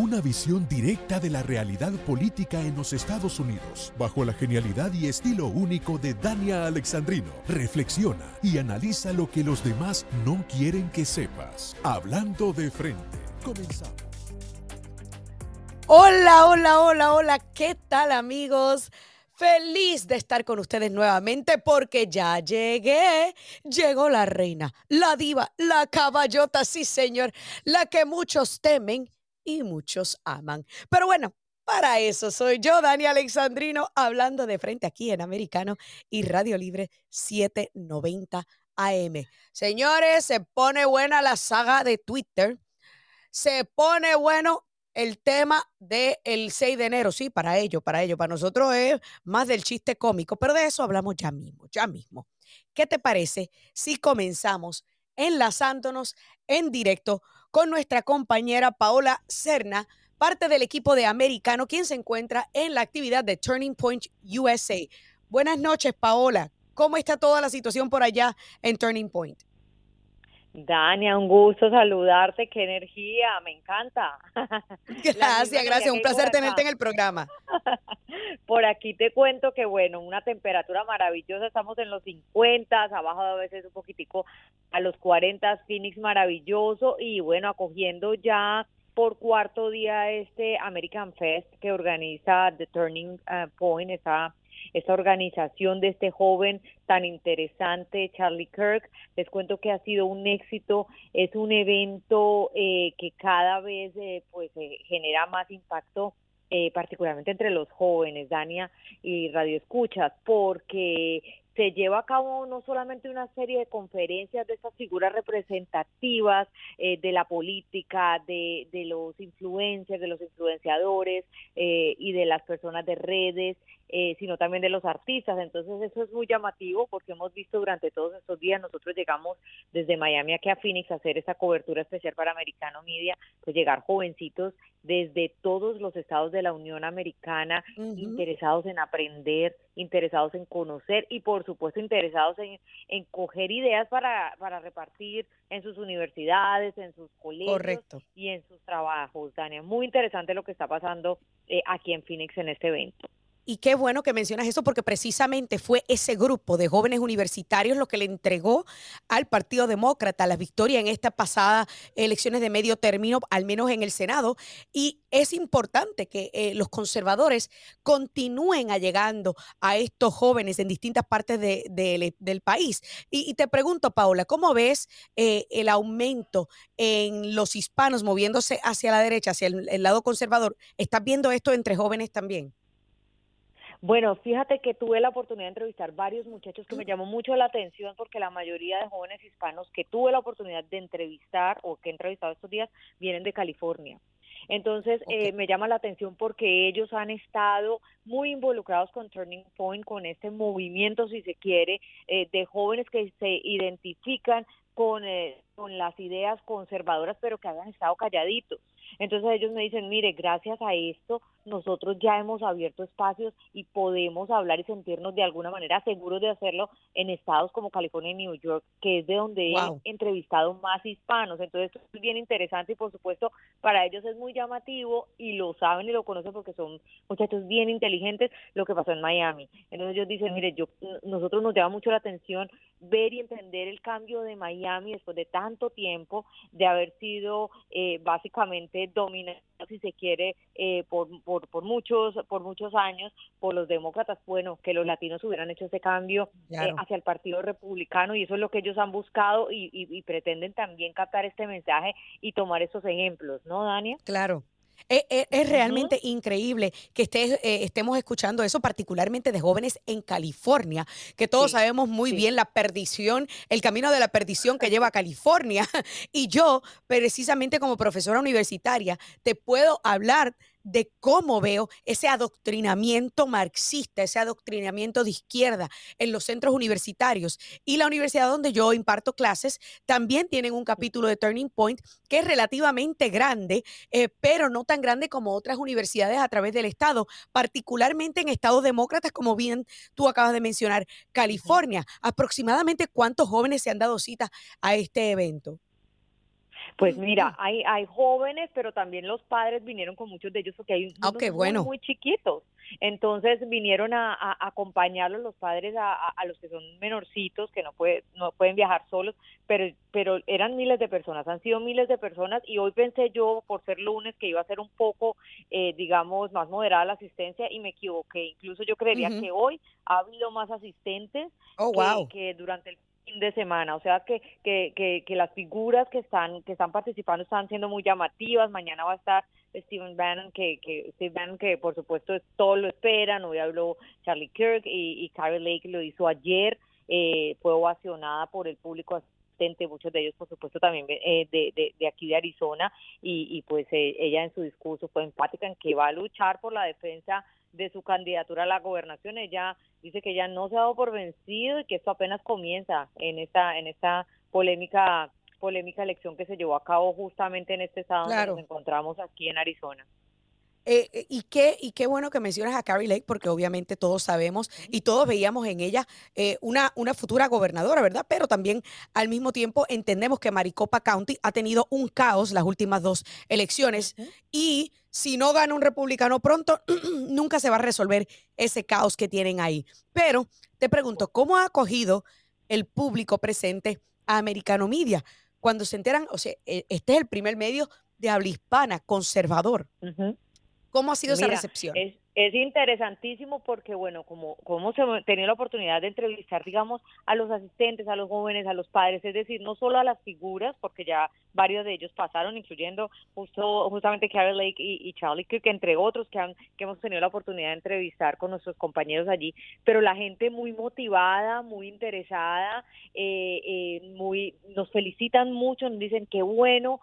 Una visión directa de la realidad política en los Estados Unidos, bajo la genialidad y estilo único de Dania Alexandrino. Reflexiona y analiza lo que los demás no quieren que sepas. Hablando de frente. Comenzamos. Hola, hola, hola, hola. ¿Qué tal amigos? Feliz de estar con ustedes nuevamente porque ya llegué. Llegó la reina, la diva, la caballota, sí señor, la que muchos temen y muchos aman. Pero bueno, para eso soy yo, Dani Alexandrino, hablando de frente aquí en Americano y Radio Libre 790 AM. Señores, se pone buena la saga de Twitter. Se pone bueno el tema del 6 de enero, sí, para ello, para ello, para nosotros es más del chiste cómico, pero de eso hablamos ya mismo, ya mismo. ¿Qué te parece si comenzamos enlazándonos en directo con nuestra compañera Paola Cerna, parte del equipo de Americano, quien se encuentra en la actividad de Turning Point USA? Buenas noches, Paola. ¿Cómo está toda la situación por allá en Turning Point? Dania, un gusto saludarte, qué energía, me encanta. Gracias, gracias, un placer tenerte en el programa. Por aquí te cuento que bueno, una temperatura maravillosa, estamos en los 50, abajo a veces un poquitico a los 40, Phoenix maravilloso y bueno, acogiendo ya por cuarto día este American Fest que organiza The Turning uh, Point, está esta organización de este joven tan interesante, Charlie Kirk. Les cuento que ha sido un éxito, es un evento eh, que cada vez eh, pues eh, genera más impacto particularmente entre los jóvenes, Dania y Radio Escuchas, porque se lleva a cabo no solamente una serie de conferencias de estas figuras representativas de la política, de, de, los influencers, de los influenciadores y de las personas de redes, eh, sino también de los artistas. Entonces eso es muy llamativo porque hemos visto durante todos estos días, nosotros llegamos desde Miami aquí a Phoenix a hacer esa cobertura especial para Americano Media, pues llegar jovencitos desde todos los estados de la Unión Americana interesados en aprender, interesados en conocer y por supuesto interesados en, en coger ideas para, para repartir en sus universidades, en sus colegios y en sus trabajos. Dania, muy interesante lo que está pasando eh, aquí en Phoenix en este evento. Y qué bueno que mencionas eso porque precisamente fue ese grupo de jóvenes universitarios lo que le entregó al Partido Demócrata la victoria en estas pasadas elecciones de medio término, al menos en el Senado. Y es importante que eh, los conservadores continúen allegando a estos jóvenes en distintas partes del país. Y, te pregunto, Paula, ¿cómo ves eh, el aumento en los hispanos moviéndose hacia la derecha, hacia el lado conservador? ¿Estás viendo esto entre jóvenes también? Bueno, fíjate que tuve la oportunidad de entrevistar varios muchachos que me llamó mucho la atención porque la mayoría de jóvenes hispanos que tuve la oportunidad de entrevistar o que he entrevistado estos días vienen de California. Entonces, eh, me llama la atención porque ellos han estado muy involucrados con Turning Point, con este movimiento, si se quiere, eh, de jóvenes que se identifican con, eh, con las ideas conservadoras, pero que habían estado calladitos. Entonces ellos me dicen, mire, gracias a esto nosotros ya hemos abierto espacios y podemos hablar y sentirnos de alguna manera seguros de hacerlo en estados como California y New York, que es de donde he entrevistado más hispanos. Entonces esto es bien interesante y por supuesto para ellos es muy llamativo y lo saben y lo conocen porque son muchachos bien inteligentes lo que pasó en Miami. Entonces ellos dicen, mire, yo nosotros nos llama mucho la atención ver y entender el cambio de Miami después de tanto tiempo de haber sido eh, básicamente dominado, si se quiere, eh, por, por, por, muchos, por muchos años por los demócratas. Bueno, que los latinos hubieran hecho ese cambio eh, hacia el Partido Republicano y eso es lo que ellos han buscado y, y pretenden también captar este mensaje y tomar esos ejemplos, ¿no, Dania? Claro. Es, realmente increíble que estés, eh, estemos escuchando eso, particularmente de jóvenes en California, que todos sabemos muy bien la perdición, el camino de la perdición que lleva a California. Y yo, precisamente como profesora universitaria, te puedo hablar de cómo veo ese adoctrinamiento marxista, ese adoctrinamiento de izquierda en los centros universitarios. Y la universidad donde yo imparto clases también tienen un capítulo de Turning Point que es relativamente grande, eh, pero no tan grande como otras universidades a través del Estado, particularmente en estados demócratas, como bien tú acabas de mencionar, California. Aproximadamente cuántos jóvenes se han dado cita a este evento. Pues mira, hay, hay jóvenes, pero también los padres vinieron con muchos de ellos porque hay ah, unos muy, chiquitos. Entonces vinieron a, acompañarlos los padres a, los que son menorcitos, que no, puede, no pueden viajar solos, pero, pero eran miles de personas, han sido miles de personas y hoy pensé yo, por ser lunes, que iba a ser un poco, eh, digamos, más moderada la asistencia y me equivoqué. Incluso yo creería que hoy ha habido más asistentes oh, que durante el de semana, o sea que, que, que, que, las figuras que están que están participando están siendo muy llamativas, mañana va a estar Steven Bannon, que, que Steve Bannon, que por supuesto todos lo esperan, hoy habló Charlie Kirk y, y Carrie Lake lo hizo ayer, eh, fue ovacionada por el público asistente, muchos de ellos por supuesto también eh, de, de, de, aquí de Arizona. Y, y pues eh, ella en su discurso fue empática en que va a luchar por la defensa de su candidatura a la gobernación. Ella dice que ya no se ha dado por vencido y que esto apenas comienza en esta en esta polémica polémica elección que se llevó a cabo justamente en este estado donde nos encontramos aquí en Arizona. Eh, eh, y, qué, y qué bueno que mencionas a Carrie Lake, porque obviamente todos sabemos y todos veíamos en ella eh, una, una futura gobernadora, ¿verdad? Pero también al mismo tiempo entendemos que Maricopa County ha tenido un caos las últimas dos elecciones y si no gana un republicano pronto, nunca se va a resolver ese caos que tienen ahí. Pero te pregunto, ¿cómo ha acogido el público presente a Americano Media? Cuando se enteran, o sea, este es el primer medio de habla hispana conservador. ¿Cómo ha sido esa recepción? Es, es interesantísimo porque, bueno, como, como se tenido la oportunidad de entrevistar, digamos, a los asistentes, a los jóvenes, a los padres, es decir, no solo a las figuras, porque ya varios de ellos pasaron, incluyendo justo justamente Carrie Lake y, Charlie Kirk, entre otros que, han, que hemos tenido la oportunidad de entrevistar con nuestros compañeros allí, pero la gente muy motivada, muy interesada, eh, eh, muy nos felicitan mucho, nos dicen qué bueno,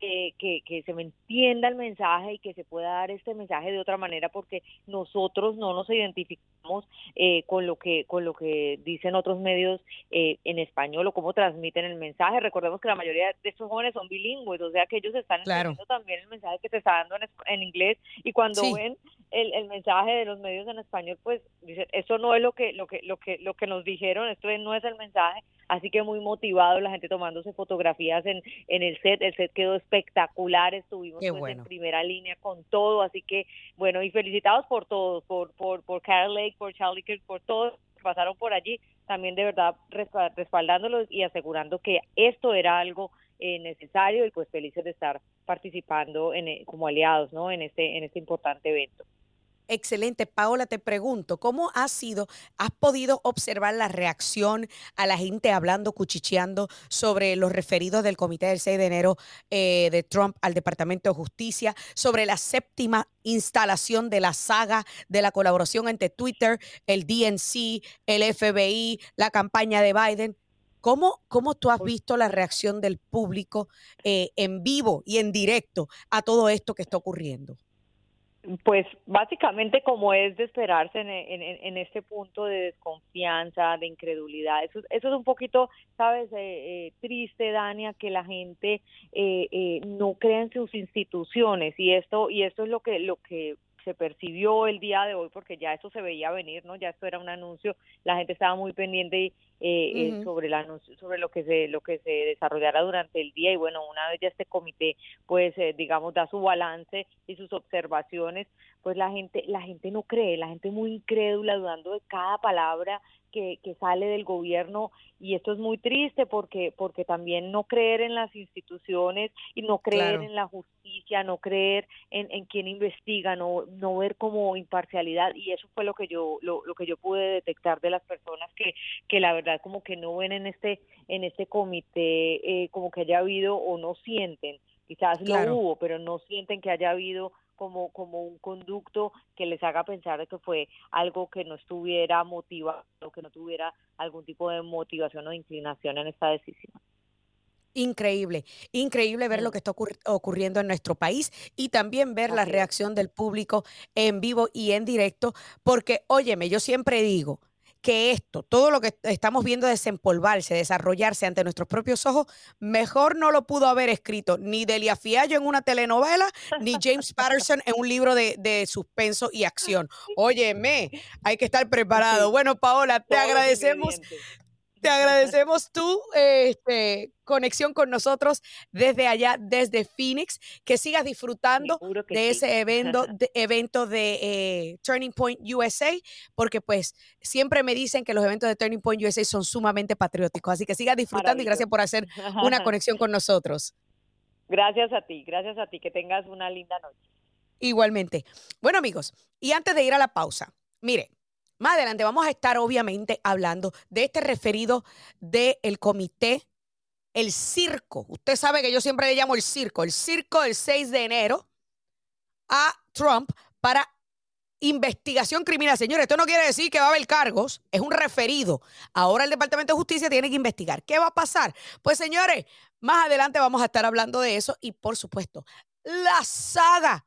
que, que, se me entienda el mensaje y que se pueda dar este mensaje de otra manera porque nosotros no nos identificamos eh, con lo que con lo que dicen otros medios eh, en español o cómo transmiten el mensaje. Recordemos que la mayoría de estos jóvenes son bilingües o sea que ellos están entendiendo también el mensaje que se está dando en, inglés y cuando ven el, el, mensaje de los medios en español pues dicen eso no es lo que lo que lo que lo que nos dijeron esto no es el mensaje así que muy motivado, la gente tomándose fotografías en, en el set, el set quedó espectacular, estuvimos pues, en primera línea con todo, así que bueno, y felicitados por todos, por, por, por Carol Lake, por Charlie Kirk, por todos que pasaron por allí, también de verdad respaldándolos y asegurando que esto era algo eh, necesario y pues felices de estar participando en, eh, como aliados ¿no? en, este, en este importante evento. Excelente. Paola, te pregunto, ¿cómo ha sido, has podido observar la reacción a la gente hablando, cuchicheando sobre los referidos del comité del 6 de enero eh, de Trump al Departamento de Justicia, sobre la séptima instalación de la saga de la colaboración entre Twitter, el DNC, el FBI, la campaña de Biden? ¿Cómo, ¿Cómo, tú has visto la reacción del público eh, en vivo y en directo a todo esto que está ocurriendo? Pues básicamente como es de esperarse en, en, este punto de desconfianza, de incredulidad. Eso, eso es un poquito, sabes, eh, eh, triste, Dania, que la gente eh, no crea en sus instituciones y esto y esto es lo que lo que se percibió el día de hoy porque ya eso se veía venir, ¿no? Ya esto era un anuncio, la gente estaba muy pendiente eh, sobre el anuncio, sobre lo que se lo que se desarrollara durante el día y bueno, una vez ya este comité pues eh, digamos da su balance y sus observaciones, pues la gente la gente no cree, la gente muy incrédula dudando de cada palabra que, que sale del gobierno y esto es muy triste porque porque también no creer en las instituciones y no creer en la justicia, no creer en, en quien investiga, no no ver como imparcialidad y eso fue lo que yo lo, lo que yo pude detectar de las personas que que la verdad como que no ven en este en este comité eh, como que haya habido o no sienten. Quizás lo hubo pero no sienten que haya habido como, como un conducto que les haga pensar de que fue algo que no estuviera motivado, que no tuviera algún tipo de motivación o inclinación en esta decisión. Increíble, increíble ver lo que está ocurriendo en nuestro país y también ver la reacción del público en vivo y en directo, porque óyeme, yo siempre digo, que esto, todo lo que estamos viendo desempolvarse, desarrollarse ante nuestros propios ojos, mejor no lo pudo haber escrito ni Delia Fiallo en una telenovela, ni James Patterson en un libro de, de suspenso y acción. Óyeme, hay que estar preparado. Bueno, Paola, te agradecemos Te agradecemos tu este, conexión con nosotros desde allá, desde Phoenix. Que sigas disfrutando de ese evento de, evento de eh, Turning Point USA, porque pues siempre me dicen que los eventos de Turning Point USA son sumamente patrióticos. Así que sigas disfrutando y gracias por hacer una conexión con nosotros. Gracias a ti, gracias a ti. Que tengas una linda noche. Igualmente. Bueno, amigos, y antes de ir a la pausa, mire, más adelante vamos a estar obviamente hablando de este referido del comité, el circo. Usted sabe que yo siempre le llamo el circo, el circo del 6 de enero a Trump para investigación criminal. Señores, esto no quiere decir que va a haber cargos, es un referido. Ahora el Departamento de Justicia tiene que investigar. ¿Qué va a pasar? Pues señores, más adelante vamos a estar hablando de eso y por supuesto, la saga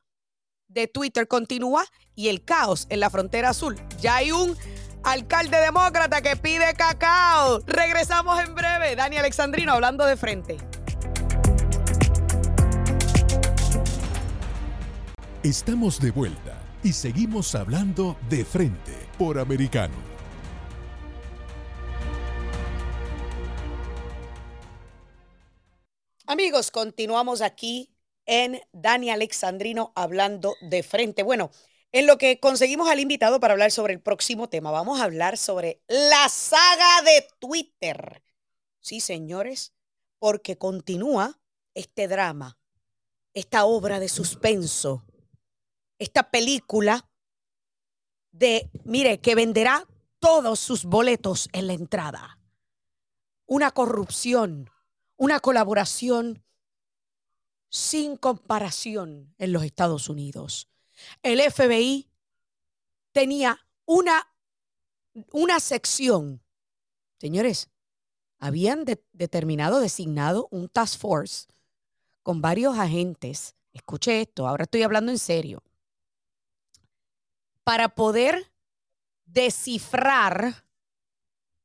de Twitter continúa y el caos en la frontera azul. Ya hay un alcalde demócrata que pide cacao. Regresamos en breve. Dani Alexandrino hablando de frente. Estamos de vuelta y seguimos hablando de frente por americano. Amigos, continuamos aquí en Dani Alexandrino hablando de frente. Bueno, en lo que conseguimos al invitado para hablar sobre el próximo tema, vamos a hablar sobre la saga de Twitter. Sí, señores, porque continúa este drama, esta obra de suspenso, esta película de, mire, que venderá todos sus boletos en la entrada. Una corrupción, una colaboración sin comparación en los Estados Unidos. El FBI tenía una, una sección. Señores, habían determinado, designado un task force con varios agentes. Escuche esto, ahora estoy hablando en serio. Para poder descifrar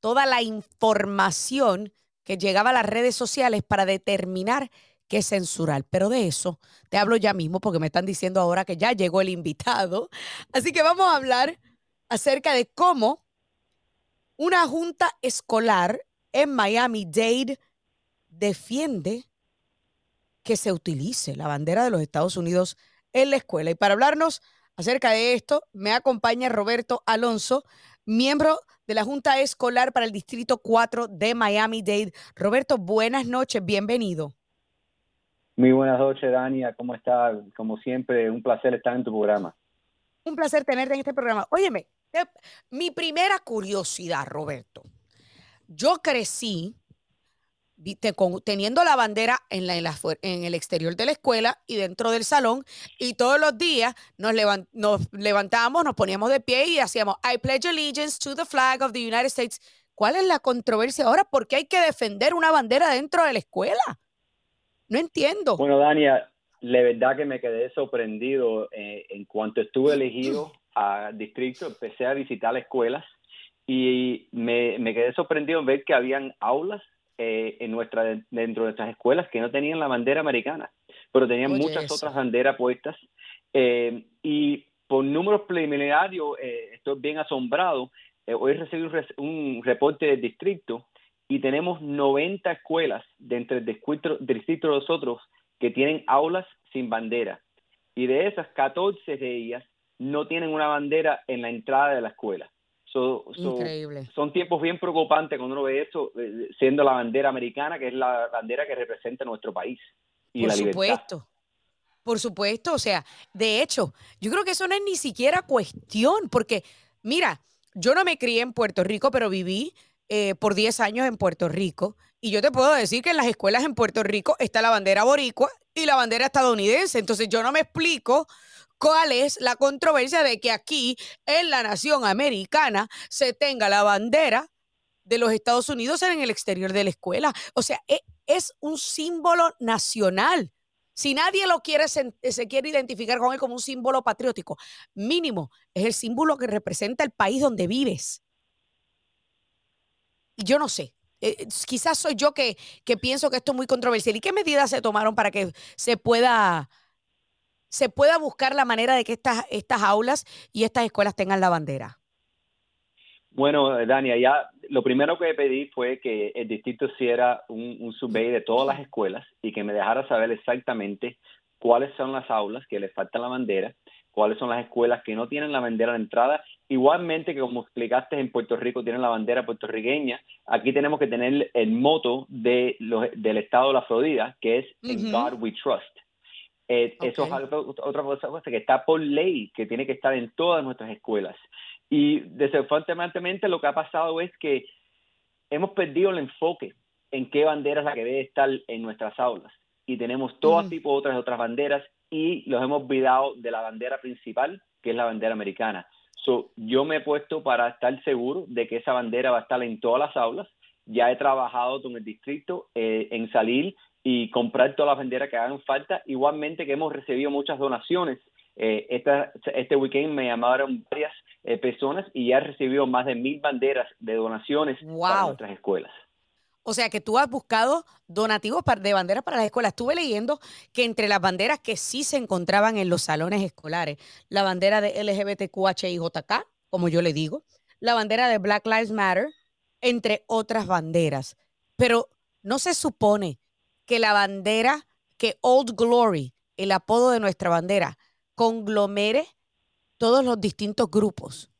toda la información que llegaba a las redes sociales para determinar que censurar. Pero de eso te hablo ya mismo porque me están diciendo ahora que ya llegó el invitado. Así que vamos a hablar acerca de cómo una junta escolar en Miami-Dade defiende que se utilice la bandera de los Estados Unidos en la escuela. Y para hablarnos acerca de esto, me acompaña Roberto Alonso, miembro de la Junta Escolar para el Distrito 4 de Miami-Dade. Roberto, buenas noches, bienvenido. Muy buenas noches, Dania. ¿Cómo está? Como siempre, un placer estar en tu programa. Un placer tenerte en este programa. Óyeme, mi primera curiosidad, Roberto. Yo crecí teniendo la bandera en, el exterior de la escuela y dentro del salón y todos los días nos, nos levantábamos, nos poníamos de pie y hacíamos I pledge allegiance to the flag of the United States. ¿Cuál es la controversia ahora? ¿Por qué hay que defender una bandera dentro de la escuela? No entiendo. Bueno, Dania, la verdad que me quedé sorprendido eh, en cuanto estuve elegido a distrito, empecé a visitar escuelas y me, quedé sorprendido en ver que habían aulas eh, en nuestra, dentro de estas escuelas que no tenían la bandera americana, pero tenían muchas otras banderas puestas. Eh, y por números preliminarios, estoy bien asombrado. hoy recibí un, un reporte del distrito y tenemos 90 escuelas dentro del distrito, distrito de nosotros que tienen aulas sin bandera. Y de esas, 14 de ellas no tienen una bandera en la entrada de la escuela. Increíble. Son tiempos bien preocupantes cuando uno ve eso, eh, siendo la bandera americana, que es la bandera que representa nuestro país. Y Por la supuesto. Por supuesto, o sea, de hecho, yo creo que eso no es ni siquiera cuestión, porque mira, yo no me crié en Puerto Rico, pero viví eh, por 10 años en Puerto Rico. Y yo te puedo decir que en las escuelas en Puerto Rico está la bandera boricua y la bandera estadounidense. Entonces yo no me explico cuál es la controversia de que aquí en la nación americana se tenga la bandera de los Estados Unidos en el exterior de la escuela. O sea, e, es un símbolo nacional. Si nadie lo quiere, se, se, quiere identificar con él como un símbolo patriótico, mínimo es el símbolo que representa el país donde vives yo no sé, eh, quizás soy yo que, que, pienso que esto es muy controversial. ¿Y qué medidas se tomaron para que se pueda, se pueda buscar la manera de que estas, estas aulas y estas escuelas tengan la bandera? Bueno, Dania, ya lo primero que pedí fue que el distrito hiciera un, un de todas las escuelas y que me dejara saber exactamente cuáles son las aulas que le falta la bandera, cuáles son las escuelas que no tienen la bandera de entrada. Igualmente que como explicaste en Puerto Rico tienen la bandera puertorriqueña, aquí tenemos que tener el moto de del estado de la Florida, que es In God We Trust. Eh, eso es otra cosa que está por ley, que tiene que estar en todas nuestras escuelas. Y desafortunadamente lo que ha pasado es que hemos perdido el enfoque en qué bandera es la que debe estar en nuestras aulas. Y tenemos todo mm. tipo de otras, otras banderas y los hemos olvidado de la bandera principal, que es la bandera americana. So, yo me he puesto para estar seguro de que esa bandera va a estar en todas las aulas. Ya he trabajado con el distrito eh, en salir y comprar todas las banderas que hagan falta. Igualmente que hemos recibido muchas donaciones. Eh, esta, este weekend me llamaron varias eh, personas y ya he recibido más de mil banderas de donaciones para nuestras escuelas. O sea que tú has buscado donativos de banderas para las escuelas. Estuve leyendo que entre las banderas que sí se encontraban en los salones escolares, la bandera de LGBTQHIJK, como yo le digo, la bandera de Black Lives Matter, entre otras banderas. Pero no se supone que la bandera, que Old Glory, el apodo de nuestra bandera, conglomere todos los distintos grupos.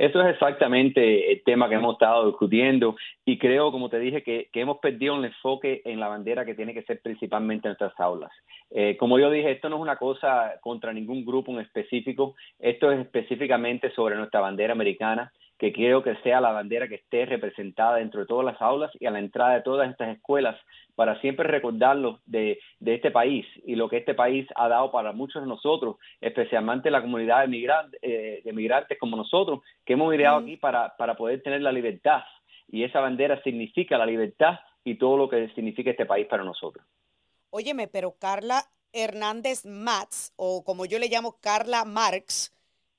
Eso es exactamente el tema que hemos estado discutiendo y creo, como te dije, que, hemos perdido el enfoque en la bandera que tiene que ser principalmente en nuestras aulas. Eh, como yo dije, esto no es una cosa contra ningún grupo en específico, esto es específicamente sobre nuestra bandera americana que quiero que sea la bandera que esté representada dentro de todas las aulas y a la entrada de todas estas escuelas para siempre recordarlo de, este país y lo que este país ha dado para muchos de nosotros, especialmente la comunidad de, migrantes, eh, de migrantes como nosotros, que hemos migrado aquí para, para poder tener la libertad. Y esa bandera significa la libertad y todo lo que significa este país para nosotros. Óyeme, pero Carla Hernández Matz, o como yo le llamo Carla Marx,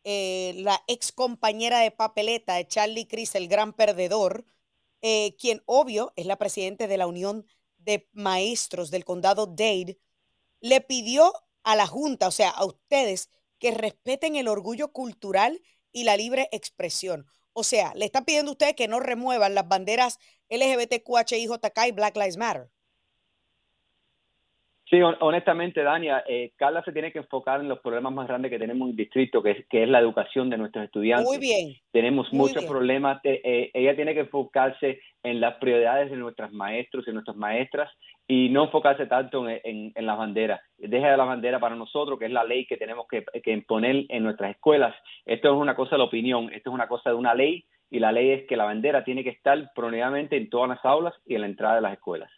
eh, la ex compañera de papeleta de Charlie Cris, el gran perdedor, eh, quien obvio es la presidenta de la Unión de Maestros del condado Dade, le pidió a la Junta, o sea, a ustedes, que respeten el orgullo cultural y la libre expresión. O sea, le está pidiendo a ustedes que no remuevan las banderas LGBTQHIJK y Black Lives Matter. Sí, honestamente, Dania, eh, Carla se tiene que enfocar en los problemas más grandes que tenemos en el distrito, que es, que es la educación de nuestros estudiantes. Muy bien. Tenemos muchos problemas. Eh, ella tiene que enfocarse en las prioridades de nuestros maestros y nuestras maestras y no enfocarse tanto en, en, las banderas. Deja de la bandera para nosotros, que es la ley que tenemos que, que imponer en nuestras escuelas. Esto es una cosa de la opinión, esto es una cosa de una ley y la ley es que la bandera tiene que estar prominentemente en todas las aulas y en la entrada de las escuelas.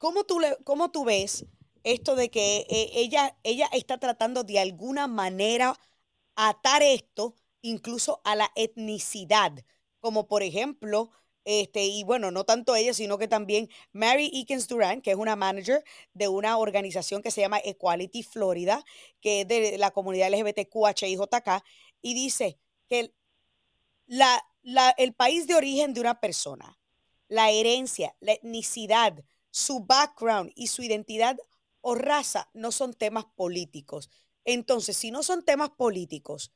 ¿Cómo tú, le, cómo tú ves esto de que eh, ella, ella está tratando de alguna manera atar esto incluso a la etnicidad? Como por ejemplo, este, y bueno, no tanto ella, sino que también Mary Eakins Duran, que es una manager de una organización que se llama Equality Florida, que es de la comunidad LGBTQHIJK, y dice que la, la, el país de origen de una persona, la herencia, la etnicidad, su background y su identidad o raza no son temas políticos. Entonces, si no son temas políticos,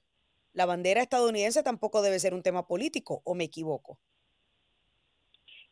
la bandera estadounidense tampoco debe ser un tema político, ¿o me equivoco?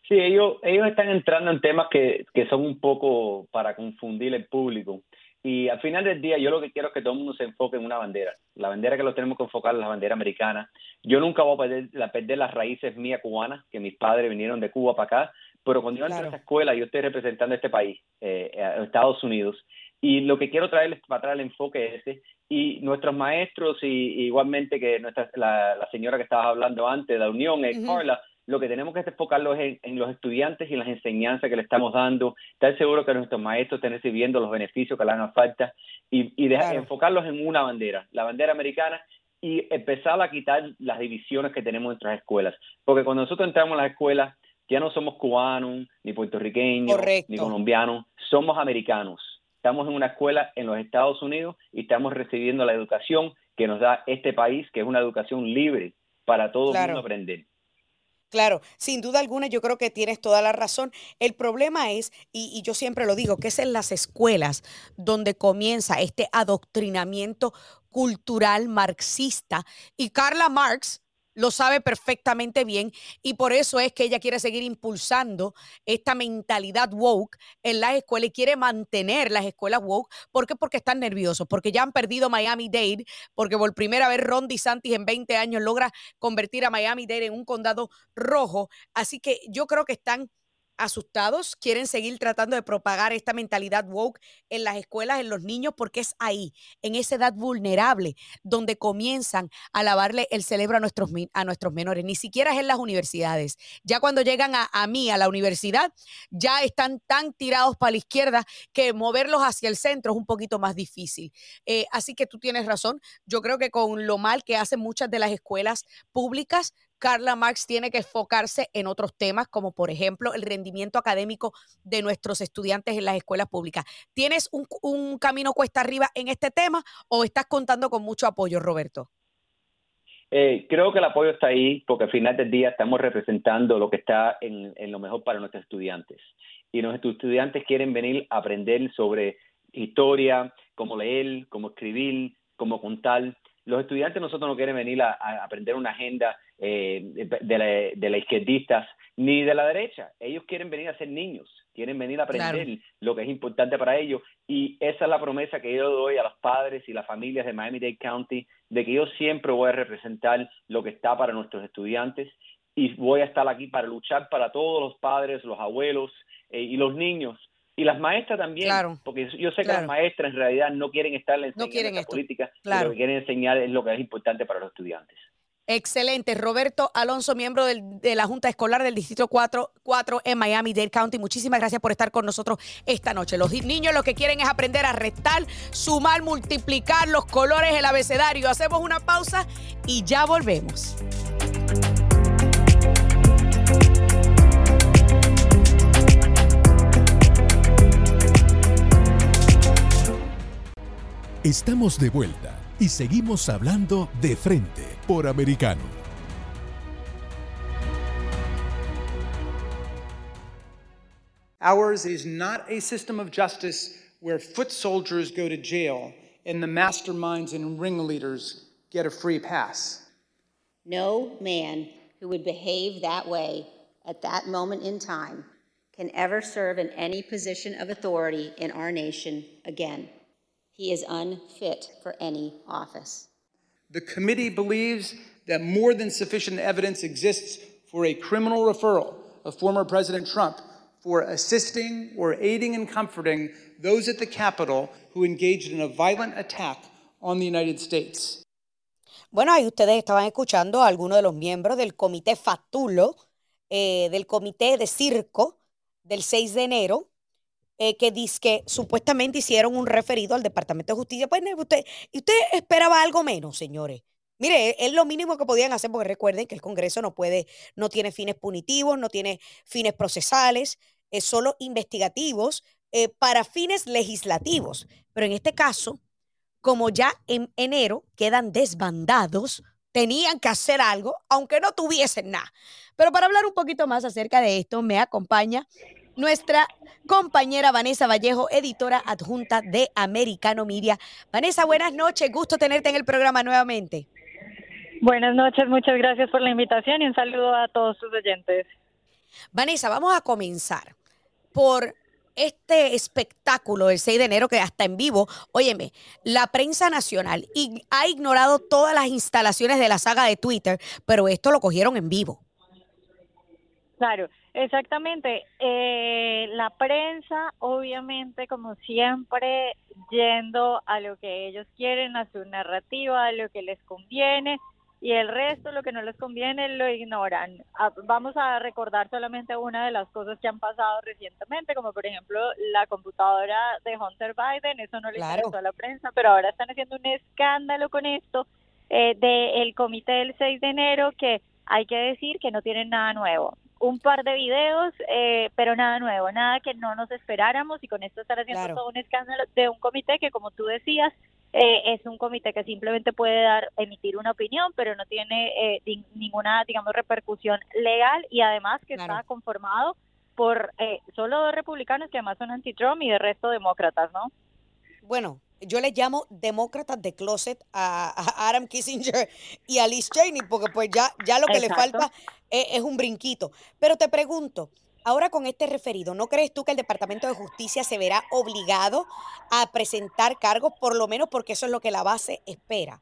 Sí, ellos, ellos están entrando en temas que, que son un poco para confundir el público. Y al final del día, yo lo que quiero es que todo el mundo se enfoque en una bandera. La bandera que lo tenemos que enfocar es la bandera americana. Yo nunca voy a perder, perder las raíces mías cubanas, que mis padres vinieron de Cuba para acá, pero cuando yo entro a esa escuela, yo estoy representando a este país, eh, a Estados Unidos, y lo que quiero traerles para traer el enfoque ese, y nuestros maestros, y, igualmente que nuestra, la, señora que estabas hablando antes, la Unión, uh Carla, lo que tenemos que es en, los estudiantes y las enseñanzas que le estamos dando, estar seguro que nuestros maestros estén recibiendo los beneficios que le hagan falta y, y enfocarlos en una bandera, la bandera americana, y empezar a quitar las divisiones que tenemos entre las escuelas. Porque cuando nosotros entramos a las escuelas, ya no somos cubanos, ni puertorriqueños, ni colombianos, somos americanos. Estamos en una escuela en los Estados Unidos y estamos recibiendo la educación que nos da este país, que es una educación libre para todo el mundo aprender. Claro, sin duda alguna yo creo que tienes toda la razón. El problema es, y, yo siempre lo digo, que es en las escuelas donde comienza este adoctrinamiento cultural marxista. Y Carla Marx lo sabe perfectamente bien y por eso es que ella quiere seguir impulsando esta mentalidad woke en las escuelas y quiere mantener las escuelas woke. ¿Por qué? Porque están nerviosos, porque ya han perdido Miami-Dade, porque por primera vez Ron DeSantis en 20 años logra convertir a Miami-Dade en un condado rojo. Así que yo creo que están asustados, quieren seguir tratando de propagar esta mentalidad woke en las escuelas, en los niños, porque es ahí, en esa edad vulnerable, donde comienzan a lavarle el cerebro a nuestros, a nuestros menores. Ni siquiera es en las universidades. Ya cuando llegan a, mí, a la universidad, ya están tan tirados para la izquierda que moverlos hacia el centro es un poquito más difícil. Eh, así que tú tienes razón. Yo creo que con lo mal que hacen muchas de las escuelas públicas, Carla Marx tiene que enfocarse en otros temas, como por ejemplo el rendimiento académico de nuestros estudiantes en las escuelas públicas. ¿Tienes un, camino cuesta arriba en este tema o estás contando con mucho apoyo, Roberto? Eh, creo que el apoyo está ahí porque al final del día estamos representando lo que está en, en lo mejor para nuestros estudiantes. Y nuestros estudiantes quieren venir a aprender sobre historia, cómo leer, cómo escribir, cómo contar los estudiantes nosotros no quieren venir a, aprender una agenda eh, de, la, izquierdistas ni de la derecha. Ellos quieren venir a ser niños, quieren venir a aprender lo que es importante para ellos. Y esa es la promesa que yo doy a los padres y las familias de Miami-Dade County, de que yo siempre voy a representar lo que está para nuestros estudiantes y voy a estar aquí para luchar para todos los padres, los abuelos eh, y los niños y las maestras también, porque yo sé que las maestras en realidad no quieren estar en la política, lo que quieren enseñar es lo que es importante para los estudiantes. Excelente. Roberto Alonso, miembro de la Junta Escolar del Distrito 4, 4 en Miami-Dade County. Muchísimas gracias por estar con nosotros esta noche. Los niños lo que quieren es aprender a restar, sumar, multiplicar los colores del abecedario. Hacemos una pausa y ya volvemos. Estamos de vuelta y seguimos hablando de frente por americano. Ours is not a system of justice where foot soldiers go to jail and the masterminds and ringleaders get a free pass. No man who would behave that way at that moment in time can ever serve in any position of authority in our nation again. He is unfit for any office. The committee believes that more than sufficient evidence exists for a criminal referral of former President Trump for assisting or aiding and comforting those at the Capitol who engaged in a violent attack on the United States. Bueno, ahí ustedes estaban escuchando a algunos de los miembros del comité Fatulo, eh, del comité de circo del 6 de enero, eh, que dice que supuestamente hicieron un referido al Departamento de Justicia. Pues usted, usted esperaba algo menos, señores. Mire, es lo mínimo que podían hacer, porque recuerden que el Congreso no puede, no tiene fines punitivos, no tiene fines procesales, es solo investigativos eh, para fines legislativos. Pero en este caso, como ya en enero quedan desbandados, tenían que hacer algo, aunque no tuviesen nada. Pero para hablar un poquito más acerca de esto, me acompaña nuestra compañera Vanessa Vallejo, editora adjunta de Americano Media. Vanessa, buenas noches, gusto tenerte en el programa nuevamente. Buenas noches, muchas gracias por la invitación y un saludo a todos sus oyentes. Vanessa, vamos a comenzar por este espectáculo del 6 de enero que hasta en vivo, óyeme, la prensa nacional ha ignorado todas las instalaciones de la saga de Twitter, pero esto lo cogieron en vivo. Claro, exactamente. Eh, la prensa, obviamente, como siempre, yendo a lo que ellos quieren, a su narrativa, a lo que les conviene, y el resto, lo que no les conviene, lo ignoran. Ah, vamos a recordar solamente una de las cosas que han pasado recientemente, como por ejemplo la computadora de Hunter Biden, eso no le interesó a la prensa, pero ahora están haciendo un escándalo con esto eh, del comité del 6 de enero que hay que decir que no tienen nada nuevo un par de videos, eh, pero nada nuevo, nada que no nos esperáramos y con esto estar haciendo todo un escándalo de un comité que, como tú decías, eh, es un comité que simplemente puede dar, emitir una opinión, pero no tiene eh, ninguna, digamos, repercusión legal y además que está conformado por solo dos republicanos que además son anti-Trump y de resto demócratas, ¿no? Bueno, yo les llamo demócratas de closet a, Adam Kissinger y a Liz Cheney, porque pues ya, ya lo que le falta es, es, un brinquito. Pero te pregunto, ahora con este referido, ¿no crees tú que el Departamento de Justicia se verá obligado a presentar cargos, por lo menos porque eso es lo que la base espera?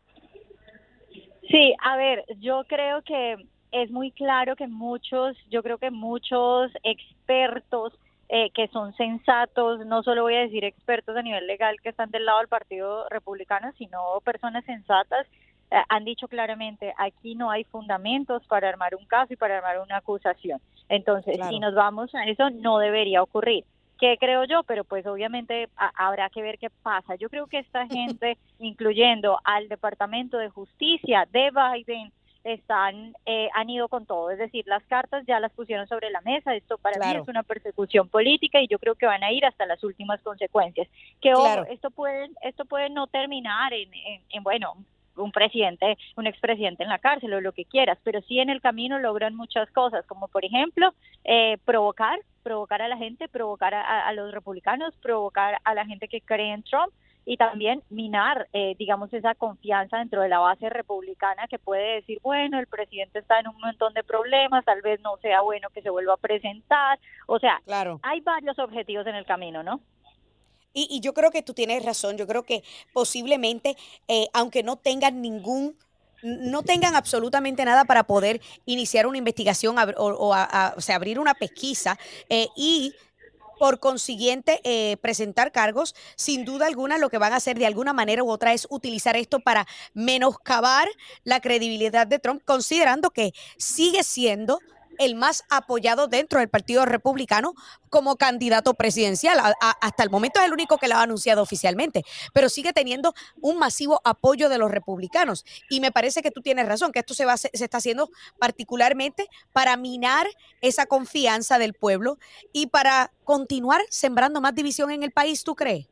Sí, a ver, yo creo que es muy claro que muchos, yo creo que muchos expertos eh, que son sensatos, no solo voy a decir expertos a nivel legal que están del lado del Partido Republicano, sino personas sensatas, eh, han dicho claramente, aquí no hay fundamentos para armar un caso y para armar una acusación. Entonces, si nos vamos a eso, no debería ocurrir. ¿Qué creo yo? Pero pues obviamente habrá que ver qué pasa. Yo creo que esta gente, incluyendo al Departamento de Justicia de Biden, están eh, han ido con todo, es decir, las cartas ya las pusieron sobre la mesa, esto para mí es una persecución política y yo creo que van a ir hasta las últimas consecuencias. Que esto puede esto puede no terminar en, en, bueno, un presidente, un expresidente en la cárcel o lo que quieras, pero sí en el camino logran muchas cosas, como por ejemplo eh, provocar, provocar a la gente, provocar a, los republicanos, provocar a la gente que cree en Trump, y también minar, eh, digamos, esa confianza dentro de la base republicana que puede decir, bueno, el presidente está en un montón de problemas, tal vez no sea bueno que se vuelva a presentar. O sea, claro. hay varios objetivos en el camino, ¿no? Y, y yo creo que tú tienes razón, yo creo que posiblemente, eh, aunque no tengan ningún no tengan absolutamente nada para poder iniciar una investigación o, sea, abrir una pesquisa eh, y por consiguiente, eh, presentar cargos, sin duda alguna, lo que van a hacer de alguna manera u otra es utilizar esto para menoscabar la credibilidad de Trump, considerando que sigue siendo el más apoyado dentro del Partido Republicano como candidato presidencial. hasta el momento es el único que lo ha anunciado oficialmente, pero sigue teniendo un masivo apoyo de los republicanos. Y me parece que tú tienes razón, que esto se, va, se está haciendo particularmente para minar esa confianza del pueblo y para continuar sembrando más división en el país, ¿tú crees?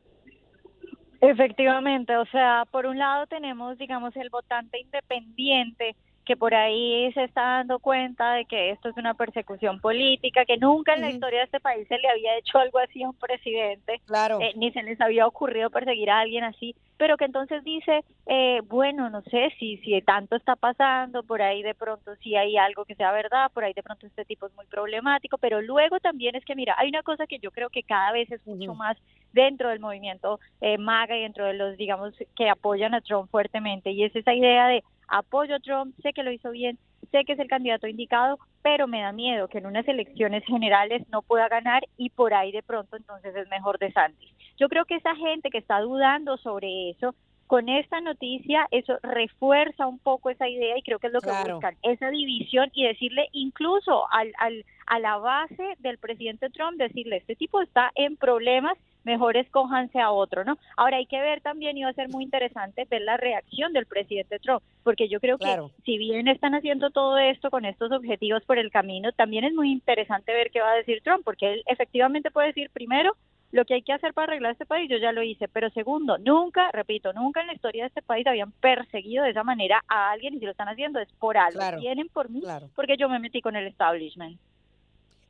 Efectivamente, o sea, por un lado tenemos, digamos, el votante independiente que por ahí se está dando cuenta de que esto es una persecución política, que nunca en la historia de este país se le había hecho algo así a un presidente, claro. Eh, ni se les había ocurrido perseguir a alguien así, pero que entonces dice, eh, bueno, no sé si, si tanto está pasando, por ahí de pronto sí hay algo que sea verdad, por ahí de pronto este tipo es muy problemático, pero luego también es que, mira, hay una cosa que yo creo que cada vez es mucho más dentro del movimiento eh, MAGA y dentro de los, digamos, que apoyan a Trump fuertemente, y es esa idea de apoyo a Trump, sé que lo hizo bien, sé que es el candidato indicado, pero me da miedo que en unas elecciones generales no pueda ganar y por ahí de pronto entonces es mejor de Santis. Yo creo que esa gente que está dudando sobre eso, con esta noticia eso refuerza un poco esa idea y creo que es lo que buscan, esa división y decirle incluso al, al, a la base del presidente Trump, decirle, este tipo está en problemas mejor escójanse a otro, ¿no? Ahora hay que ver también, y va a ser muy interesante ver la reacción del presidente Trump, porque yo creo que si bien están haciendo todo esto con estos objetivos por el camino, también es muy interesante ver qué va a decir Trump, porque él efectivamente puede decir primero, lo que hay que hacer para arreglar este país, yo ya lo hice, pero segundo, nunca, repito, nunca en la historia de este país habían perseguido de esa manera a alguien y si lo están haciendo es por algo, vienen por mí, porque yo me metí con el establishment.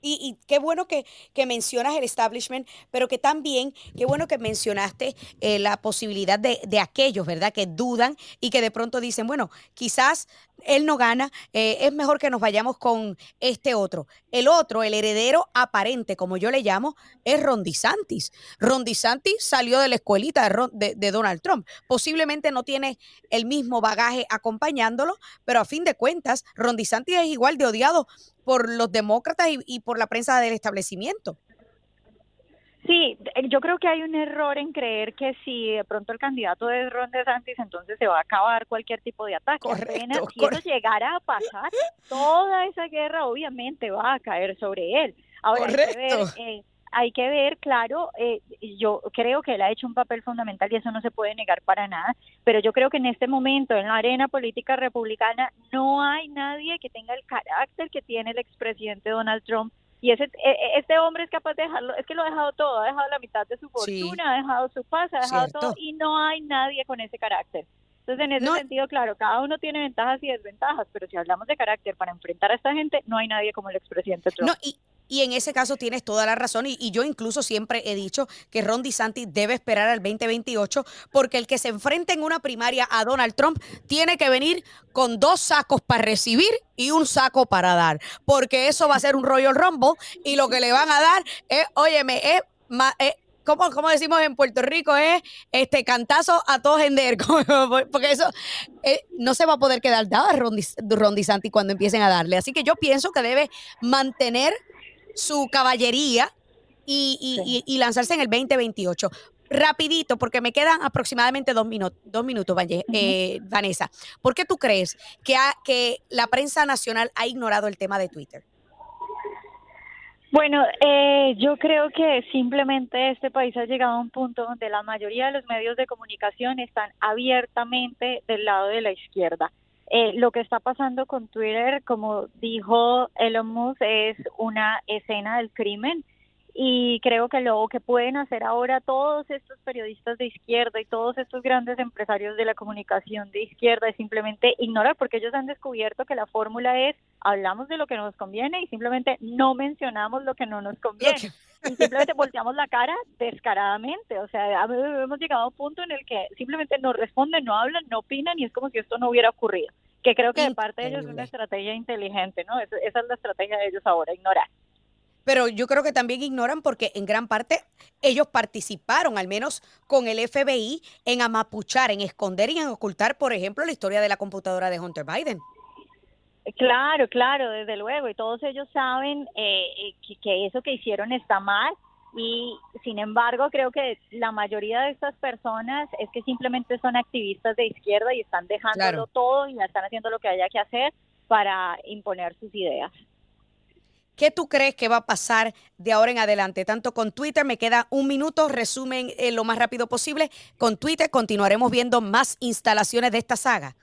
Y, qué bueno que, mencionas el establishment, pero que también, qué bueno que mencionaste eh, la posibilidad de, aquellos, ¿verdad?, que dudan y que de pronto dicen, bueno, quizás él no gana, eh, es mejor que nos vayamos con este otro. El otro, el heredero aparente, como yo le llamo, es Ron DeSantis. Ron DeSantis salió de la escuelita de, Donald Trump. Posiblemente no tiene el mismo bagaje acompañándolo, pero a fin de cuentas, Ron DeSantis es igual de odiado por los demócratas y por la prensa del establecimiento. Sí, yo creo que hay un error en creer que si de pronto el candidato es Ron DeSantis, entonces se va a acabar cualquier tipo de ataque. Correcto, si eso llegara a pasar, toda esa guerra obviamente va a caer sobre él. Ahora hay que ver, eh, hay que ver, claro, eh, yo creo que él ha hecho un papel fundamental y eso no se puede negar para nada, pero yo creo que en este momento en la arena política republicana no hay nadie que tenga el carácter que tiene el expresidente Donald Trump y ese e, e, este hombre es capaz de dejarlo, es que lo ha dejado todo, ha dejado la mitad de su fortuna, ha dejado su paz, ha dejado todo y no hay nadie con ese carácter. Entonces, en ese sentido, claro, cada uno tiene ventajas y desventajas, pero si hablamos de carácter para enfrentar a esta gente, no hay nadie como el expresidente Trump. y, Y en ese caso tienes toda la razón. Y, yo incluso siempre he dicho que Ron DeSantis debe esperar al 2028 porque el que se enfrente en una primaria a Donald Trump tiene que venir con dos sacos para recibir y un saco para dar. Porque eso va a ser un Royal Rumble y lo que le van a dar es, óyeme, es, es como, decimos en Puerto Rico, es este cantazo a todos en der, porque eso eh, no se va a poder quedar dado a Ron, Santi cuando empiecen a darle. Así que yo pienso que debe mantener su caballería y, lanzarse en el 2028 rapidito, porque me quedan aproximadamente dos, minutos, dos minutos, eh, Vanessa. ¿Por qué tú crees que, que la prensa nacional ha ignorado el tema de Twitter? Bueno, eh, yo creo que simplemente este país ha llegado a un punto donde la mayoría de los medios de comunicación están abiertamente del lado de la izquierda. Eh, lo que está pasando con Twitter, como dijo Elon Musk, es una escena del crimen y creo que lo que pueden hacer ahora todos estos periodistas de izquierda y todos estos grandes empresarios de la comunicación de izquierda es simplemente ignorar porque ellos han descubierto que la fórmula es hablamos de lo que nos conviene y simplemente no mencionamos lo que no nos conviene. Y simplemente volteamos la cara descaradamente. O sea, hemos llegado a un punto en el que simplemente no responden, no hablan, no opinan y es como si esto no hubiera ocurrido. Que creo que de parte de ellos es una estrategia inteligente, ¿no? Esa es la estrategia de ellos ahora, ignorar pero yo creo que también ignoran porque en gran parte ellos participaron, al menos con el FBI, en amapuchar, en esconder y en ocultar, por ejemplo, la historia de la computadora de Hunter Biden. Claro, claro, desde luego, y todos ellos saben eh, eh, que, eso que hicieron está mal, y sin embargo creo que la mayoría de estas personas es que simplemente son activistas de izquierda y están dejándolo todo y están haciendo lo que haya que hacer para imponer sus ideas. ¿Qué tú crees que va a pasar de ahora en adelante? Tanto con Twitter, me queda un minuto, resumen eh, lo más rápido posible. Con Twitter continuaremos viendo más instalaciones de esta saga.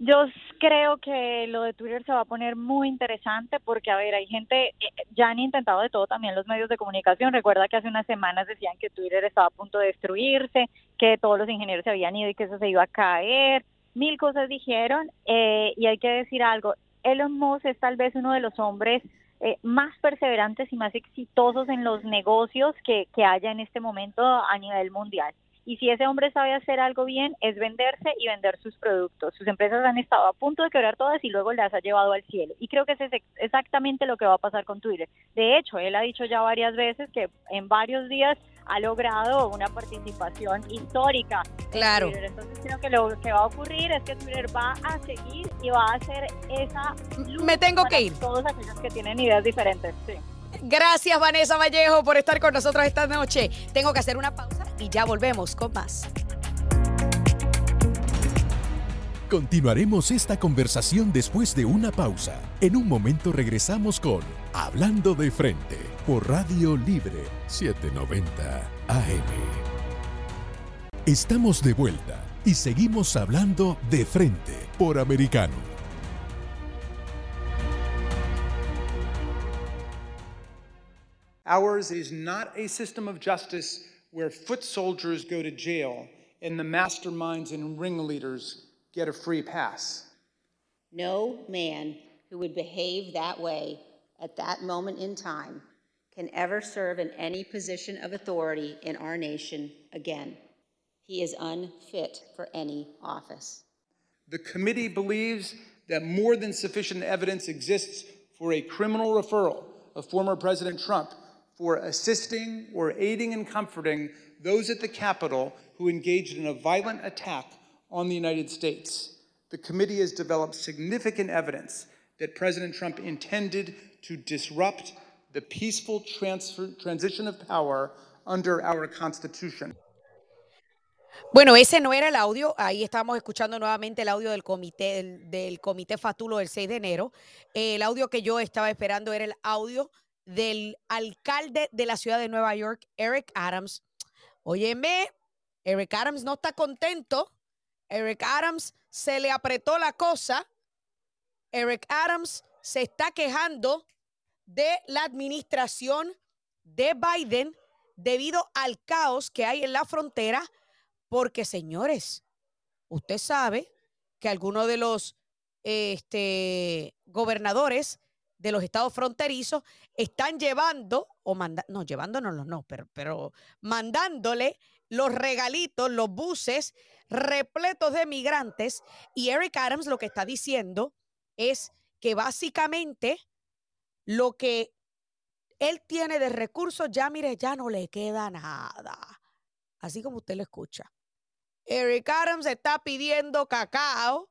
Yo creo que lo de Twitter se va a poner muy interesante porque, a ver, hay gente, eh, ya han intentado de todo también los medios de comunicación. Recuerda que hace unas semanas decían que Twitter estaba a punto de destruirse, que todos los ingenieros se habían ido y que eso se iba a caer. Mil cosas dijeron eh, y hay que decir algo, Elon Musk es tal vez uno de los hombres eh, más perseverantes y más exitosos en los negocios que, que haya en este momento a nivel mundial. Y si ese hombre sabe hacer algo bien, es venderse y vender sus productos. Sus empresas han estado a punto de quebrar todas y luego las ha llevado al cielo. Y creo que ese es exactamente lo que va a pasar con Twitter. De hecho, él ha dicho ya varias veces que en varios días ha logrado una participación histórica. Claro. Entonces creo que lo que va a ocurrir es que Twitter va a seguir y va a hacer esa... Me tengo que ir. Todos aquellos que tienen ideas diferentes. Sí. Gracias Vanessa Vallejo por estar con nosotros esta noche. Tengo que hacer una pausa y ya volvemos con más. Continuaremos esta conversación después de una pausa. En un momento regresamos con Hablando de Frente por Radio Libre 790 AM. Estamos de vuelta y seguimos hablando de frente por Americano. Ours is not a system of justice where foot soldiers go to jail and the masterminds and ringleaders get a free pass. No man who would behave that way at that moment in time can ever serve in any position of authority in our nation again. He is unfit for any office. The committee believes that more than sufficient evidence exists for a criminal referral of former President Trump for assisting or aiding and comforting those at the Capitol who engaged in a violent attack on the United States. The committee has developed significant evidence that President Trump intended to disrupt the peaceful transfer, transition of power under our Constitution. Bueno, ese no era el audio. Ahí estamos escuchando nuevamente el audio del comité, del, del comité Fatulo del 6 de enero. el audio que yo estaba esperando era el audio del alcalde de la ciudad de Nueva York, Eric Adams. Óyeme, Eric Adams no está contento. Eric Adams se le apretó la cosa. Eric Adams se está quejando de la administración de Biden debido al caos que hay en la frontera, porque señores, usted sabe que algunos de los este, gobernadores de los estados fronterizos están llevando, o manda, no, llevándonos no, pero, pero mandándole los regalitos, los buses repletos de migrantes. Y Eric Adams lo que está diciendo es que básicamente lo que él tiene de recursos, ya mire, ya no le queda nada. Así como usted lo escucha. Eric Adams está pidiendo cacao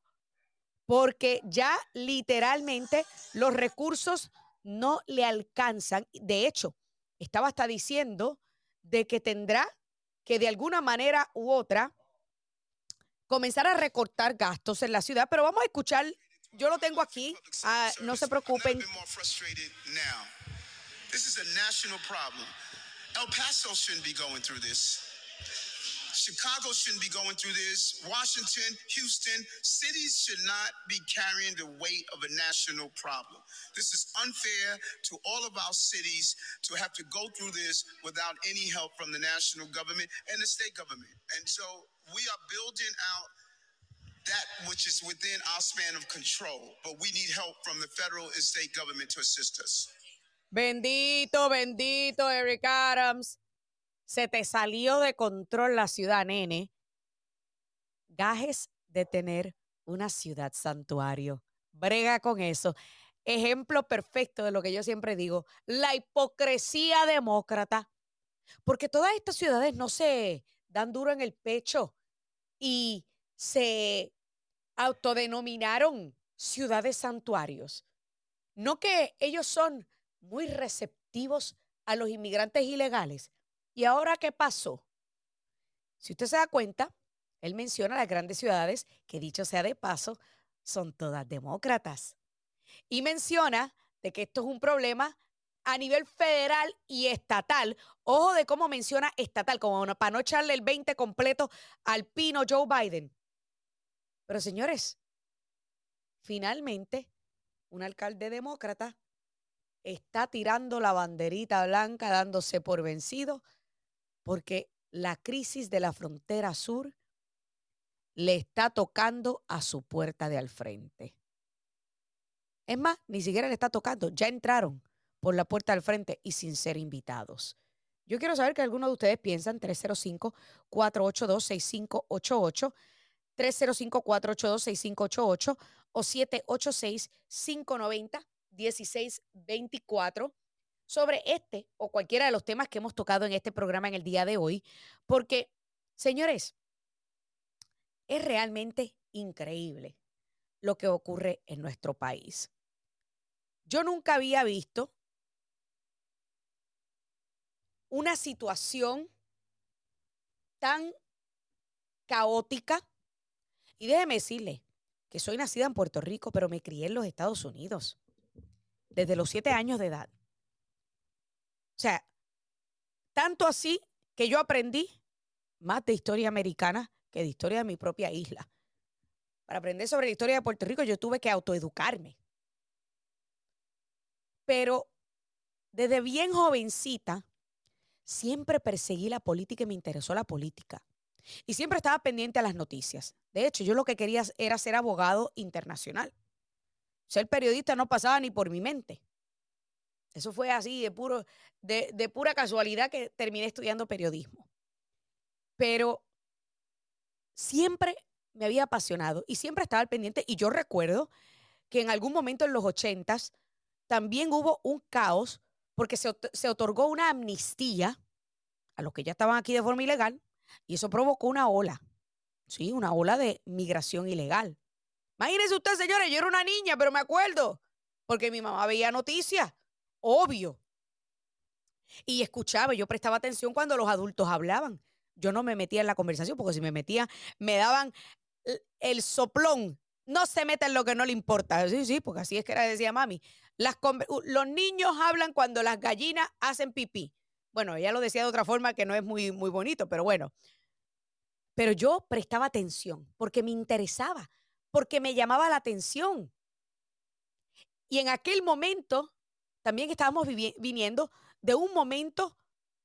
porque ya literalmente los recursos no le alcanzan. De hecho, estaba hasta diciendo de que tendrá que de alguna manera u otra comenzar a recortar gastos en la ciudad, pero vamos a escuchar, yo lo tengo aquí, ah, no se preocupen. This is a national problem. El Paso shouldn't be going through this. Chicago shouldn't be going through this. Washington, Houston, cities should not be carrying the weight of a national problem. This is unfair to all of our cities to have to go through this without any help from the national government and the state government. And so we are building out that which is within our span of control, but we need help from the federal and state government to assist us. Bendito, bendito, Eric Adams. Se te salió de control la ciudad, nene. Gajes de tener una ciudad santuario. Brega con eso. Ejemplo perfecto de lo que yo siempre digo, la hipocresía demócrata. Porque todas estas ciudades no se dan duro en el pecho y se autodenominaron ciudades santuarios. No que ellos son muy receptivos a los inmigrantes ilegales, ¿Y ahora qué pasó? Si usted se da cuenta, él menciona las grandes ciudades, que dicho sea de paso, son todas demócratas. Y menciona de que esto es un problema a nivel federal y estatal. Ojo de cómo menciona estatal, como para no echarle el 20 completo al pino Joe Biden. Pero señores, finalmente, un alcalde demócrata está tirando la banderita blanca, dándose por vencido porque la crisis de la frontera sur le está tocando a su puerta de al frente. Es más, ni siquiera le está tocando, ya entraron por la puerta al frente y sin ser invitados. Yo quiero saber que algunos de ustedes piensan 305-482-6588, 305-482-6588 o 786-590-1624 sobre este o cualquiera de los temas que hemos tocado en este programa en el día de hoy, porque, señores, es realmente increíble lo que ocurre en nuestro país. Yo nunca había visto una situación tan caótica. Y déjeme decirle que soy nacida en Puerto Rico, pero me crié en los Estados Unidos desde los siete años de edad. O sea, tanto así que yo aprendí más de historia americana que de historia de mi propia isla. Para aprender sobre la historia de Puerto Rico yo tuve que autoeducarme. Pero desde bien jovencita siempre perseguí la política y me interesó la política. Y siempre estaba pendiente a las noticias. De hecho, yo lo que quería era ser abogado internacional. Ser periodista no pasaba ni por mi mente. Eso fue así, de, puro, de, pura casualidad que terminé estudiando periodismo. Pero siempre me había apasionado y siempre estaba al pendiente. Y yo recuerdo que en algún momento en los ochentas también hubo un caos porque se, se, otorgó una amnistía a los que ya estaban aquí de forma ilegal y eso provocó una ola, ¿sí? Una ola de migración ilegal. Imagínense usted, señores, yo era una niña, pero me acuerdo, porque mi mamá veía noticias obvio. Y escuchaba, yo prestaba atención cuando los adultos hablaban. Yo no me metía en la conversación porque si me metía, me daban el soplón. No se meta en lo que no le importa. Sí, sí, porque así es que era, decía mami. Los niños hablan cuando las gallinas hacen pipí. Bueno, ella lo decía de otra forma que no es muy, muy bonito, pero bueno. Pero yo prestaba atención porque me interesaba, porque me llamaba la atención. Y en aquel momento también estábamos viniendo de un momento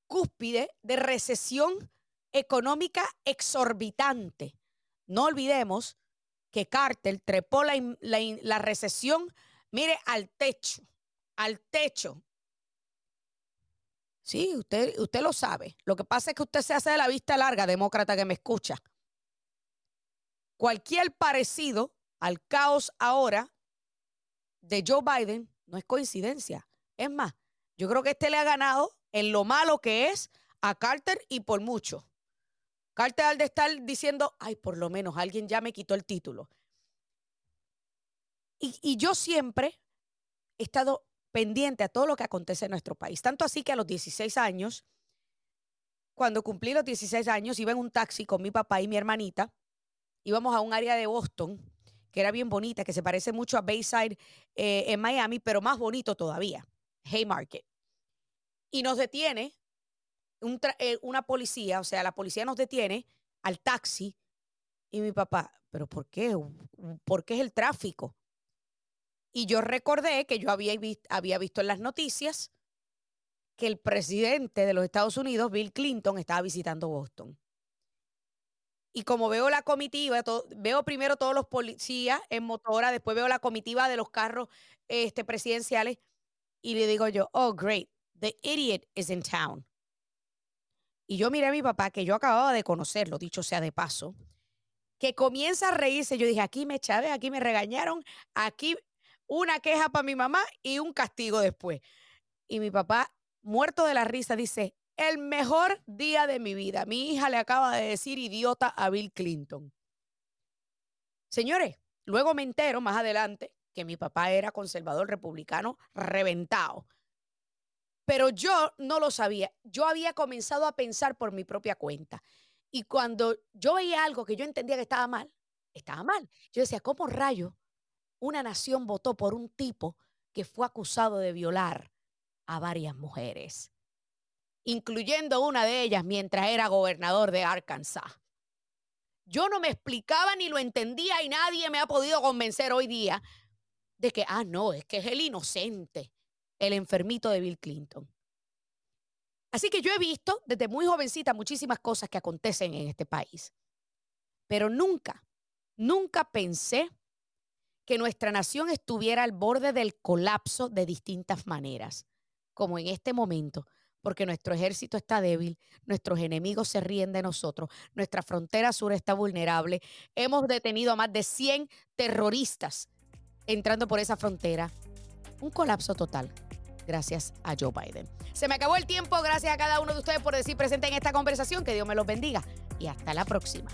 cúspide de recesión económica exorbitante. No olvidemos que Carter trepó la, la, recesión, mire, al techo, al techo. Sí, usted, usted lo sabe. Lo que pasa es que usted se hace de la vista larga, demócrata que me escucha. Cualquier parecido al caos ahora de Joe Biden no es coincidencia. Es más, yo creo que este le ha ganado en lo malo que es a Carter y por mucho. Carter al de estar diciendo, ay, por lo menos alguien ya me quitó el título. Y, yo siempre he estado pendiente a todo lo que acontece en nuestro país. Tanto así que a los 16 años, cuando cumplí los 16 años, iba en un taxi con mi papá y mi hermanita. Íbamos a un área de Boston que era bien bonita, que se parece mucho a Bayside eh, en Miami, pero más bonito todavía, Haymarket. Y nos detiene eh, una policía, o sea, la policía nos detiene al taxi y mi papá, pero ¿por qué? ¿Por qué es el tráfico? Y yo recordé que yo había, había visto en las noticias que el presidente de los Estados Unidos, Bill Clinton, estaba visitando Boston. Y como veo la comitiva, veo primero todos los policías en motora, después veo la comitiva de los carros este, presidenciales y le digo yo, oh, great, the idiot is in town. Y yo miré a mi papá, que yo acababa de conocerlo, dicho sea de paso, que comienza a reírse. Yo dije, aquí me chavé, aquí me regañaron, aquí una queja para mi mamá y un castigo después. Y mi papá, muerto de la risa, dice, el mejor día de mi vida. Mi hija le acaba de decir idiota a Bill Clinton. Señores, luego me entero más adelante que mi papá era conservador republicano reventado. Pero yo no lo sabía. Yo había comenzado a pensar por mi propia cuenta. Y cuando yo veía algo que yo entendía que estaba mal, estaba mal. Yo decía, ¿cómo rayo una nación votó por un tipo que fue acusado de violar a varias mujeres, incluyendo una de ellas mientras era gobernador de Arkansas. Yo no me explicaba ni lo entendía y nadie me ha podido convencer hoy día de que, ah, no, es que es el inocente, el enfermito de Bill Clinton. Así que yo he visto desde muy jovencita muchísimas cosas que acontecen en este país, pero nunca, nunca pensé que nuestra nación estuviera al borde del colapso de distintas maneras, como en este momento, porque nuestro ejército está débil, nuestros enemigos se ríen de nosotros, nuestra frontera sur está vulnerable, hemos detenido a más de 100 terroristas entrando por esa frontera. Un colapso total gracias a Joe Biden. Se me acabó el tiempo, gracias a cada uno de ustedes por decir presente en esta conversación, que Dios me los bendiga y hasta la próxima.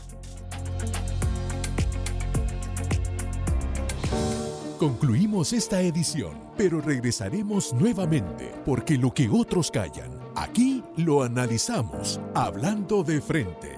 Concluimos esta edición, pero regresaremos nuevamente porque lo que otros callan, aquí lo analizamos, hablando de frente.